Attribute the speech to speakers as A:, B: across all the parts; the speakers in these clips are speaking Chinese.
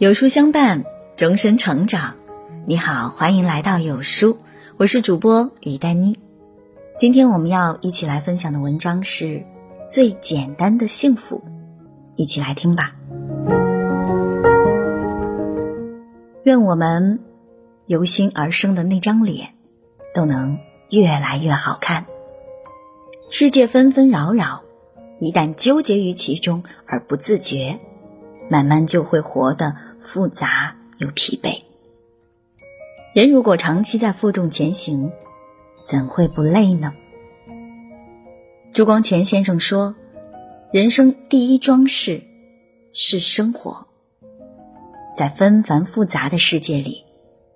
A: 有书相伴，终身成长。你好，欢迎来到有书，我是主播于丹妮。今天我们要一起来分享的文章是《最简单的幸福》，一起来听吧。愿我们由心而生的那张脸，都能越来越好看。世界纷纷扰扰，一旦纠结于其中而不自觉，慢慢就会活得。复杂又疲惫。人如果长期在负重前行，怎会不累呢？朱光潜先生说：“人生第一桩事是生活，在纷繁复杂的世界里，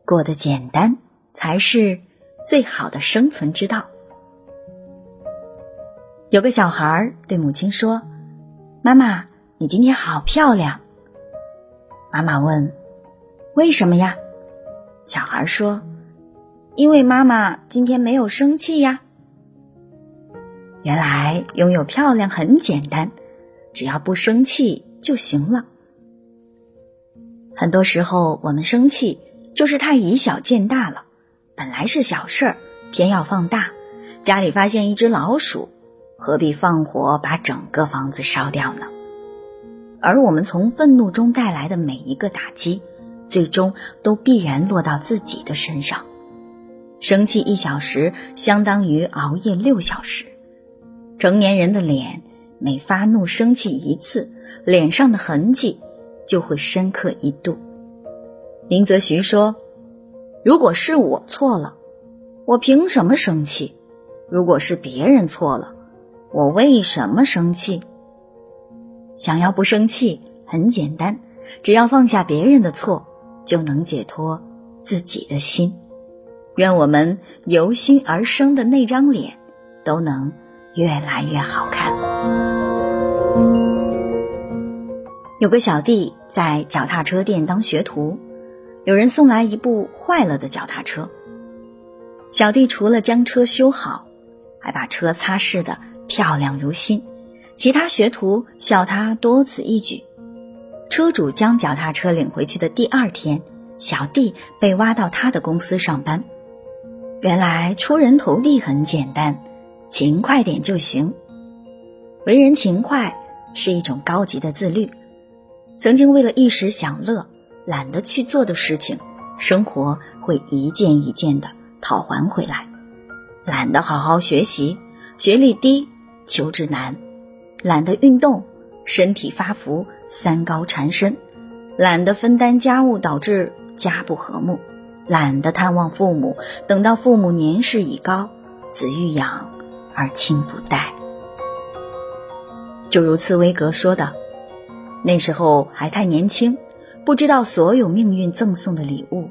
A: 过得简单才是最好的生存之道。”有个小孩对母亲说：“妈妈，你今天好漂亮。”妈妈问：“为什么呀？”小孩说：“因为妈妈今天没有生气呀。”原来拥有漂亮很简单，只要不生气就行了。很多时候我们生气就是太以小见大了，本来是小事儿，偏要放大。家里发现一只老鼠，何必放火把整个房子烧掉呢？而我们从愤怒中带来的每一个打击，最终都必然落到自己的身上。生气一小时，相当于熬夜六小时。成年人的脸，每发怒生气一次，脸上的痕迹就会深刻一度。林则徐说：“如果是我错了，我凭什么生气？如果是别人错了，我为什么生气？”想要不生气很简单，只要放下别人的错，就能解脱自己的心。愿我们由心而生的那张脸，都能越来越好看。有个小弟在脚踏车店当学徒，有人送来一部坏了的脚踏车，小弟除了将车修好，还把车擦拭的漂亮如新。其他学徒笑他多此一举。车主将脚踏车领回去的第二天，小弟被挖到他的公司上班。原来出人头地很简单，勤快点就行。为人勤快是一种高级的自律。曾经为了一时享乐，懒得去做的事情，生活会一件一件的讨还回来。懒得好好学习，学历低，求职难。懒得运动，身体发福，三高缠身；懒得分担家务，导致家不和睦；懒得探望父母，等到父母年事已高，子欲养而亲不待。就如茨威格说的：“那时候还太年轻，不知道所有命运赠送的礼物，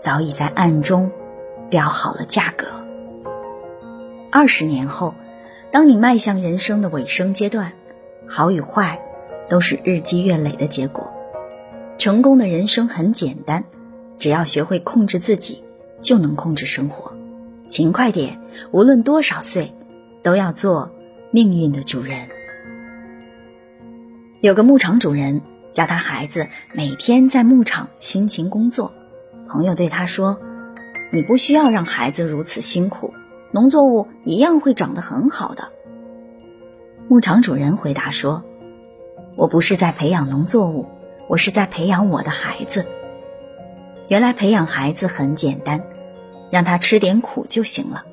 A: 早已在暗中标好了价格。二十年后。”当你迈向人生的尾声阶段，好与坏都是日积月累的结果。成功的人生很简单，只要学会控制自己，就能控制生活。勤快点，无论多少岁，都要做命运的主人。有个牧场主人叫他孩子每天在牧场辛勤工作，朋友对他说：“你不需要让孩子如此辛苦。”农作物一样会长得很好的。牧场主人回答说：“我不是在培养农作物，我是在培养我的孩子。原来培养孩子很简单，让他吃点苦就行了。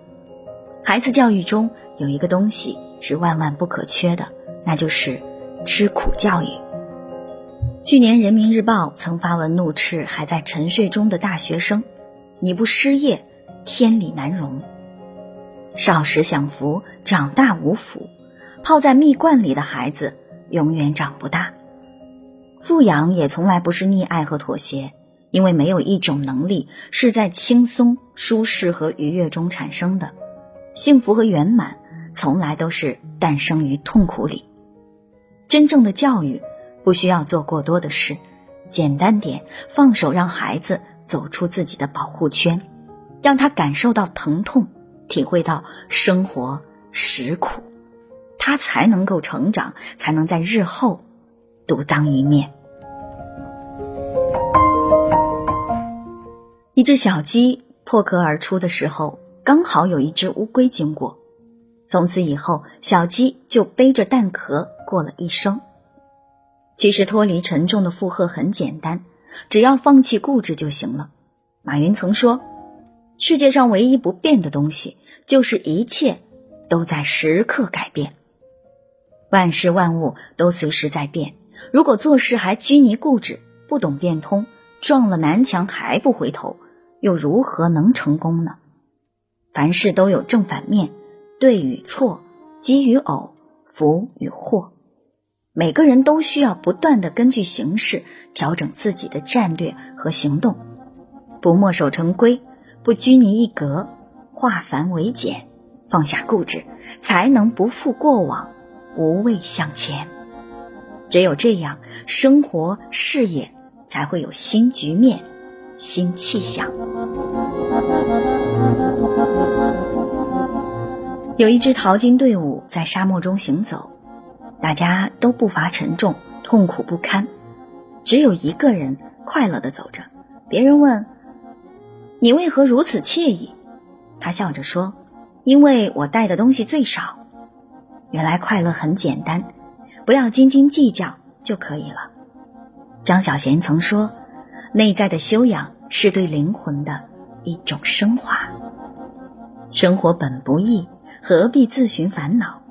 A: 孩子教育中有一个东西是万万不可缺的，那就是吃苦教育。去年人民日报曾发文怒斥还在沉睡中的大学生：‘你不失业，天理难容。’”少时享福，长大无福。泡在蜜罐里的孩子永远长不大。富养也从来不是溺爱和妥协，因为没有一种能力是在轻松、舒适和愉悦中产生的。幸福和圆满从来都是诞生于痛苦里。真正的教育不需要做过多的事，简单点，放手让孩子走出自己的保护圈，让他感受到疼痛。体会到生活实苦，他才能够成长，才能在日后独当一面。一只小鸡破壳而出的时候，刚好有一只乌龟经过。从此以后，小鸡就背着蛋壳过了一生。其实脱离沉重的负荷很简单，只要放弃固执就行了。马云曾说：“世界上唯一不变的东西，就是一切都在时刻改变。万事万物都随时在变。如果做事还拘泥固执，不懂变通，撞了南墙还不回头，又如何能成功呢？凡事都有正反面。”对与错，吉与偶，福与祸，每个人都需要不断的根据形势调整自己的战略和行动，不墨守成规，不拘泥一格，化繁为简，放下固执，才能不负过往，无畏向前。只有这样，生活事业才会有新局面、新气象。有一支淘金队伍在沙漠中行走，大家都步伐沉重，痛苦不堪，只有一个人快乐的走着。别人问：“你为何如此惬意？”他笑着说：“因为我带的东西最少。”原来快乐很简单，不要斤斤计较就可以了。张小娴曾说：“内在的修养是对灵魂的一种升华。”生活本不易。何必自寻烦恼？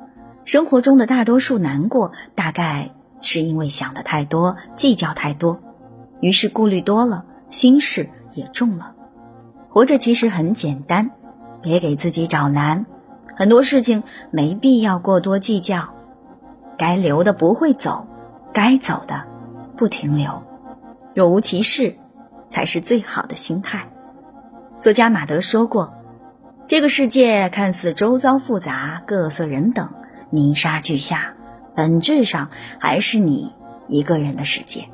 A: 生活中的大多数难过，大概是因为想的太多，计较太多，于是顾虑多了，心事也重了。活着其实很简单，别给自己找难。很多事情没必要过多计较，该留的不会走，该走的不停留，若无其事，才是最好的心态。作家马德说过。这个世界看似周遭复杂，各色人等，泥沙俱下，本质上还是你一个人的世界。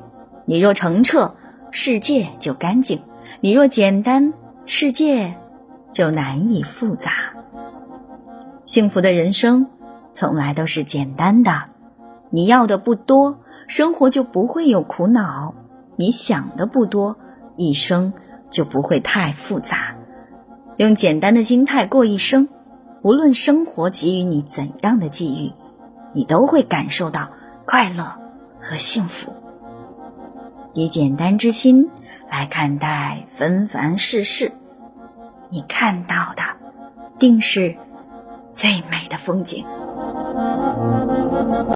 A: 你若澄澈，世界就干净；你若简单，世界就难以复杂。幸福的人生从来都是简单的。你要的不多，生活就不会有苦恼；你想的不多，一生就不会太复杂。用简单的心态过一生，无论生活给予你怎样的际遇，你都会感受到快乐和幸福。以简单之心来看待纷繁世事，你看到的定是最美的风景。